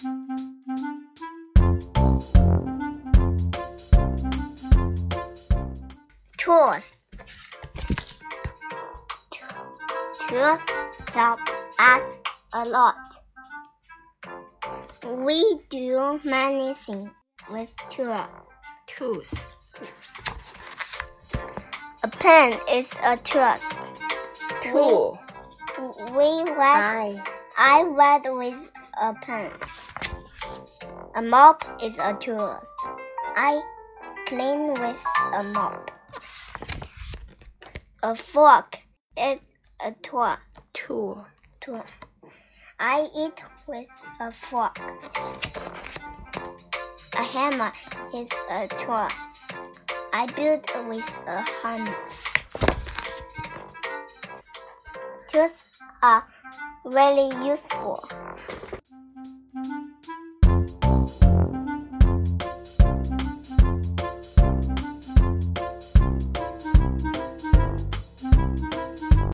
Tools. Tools help us a lot. We do many things with tools. Tools. A pen is a tool. Tool. We write. I write with a pen. A mop is a tool. I clean with a mop. A fork is a tool. Tool. tool. I eat with a fork. A hammer is a tool. I build with a hammer. Tools are very useful.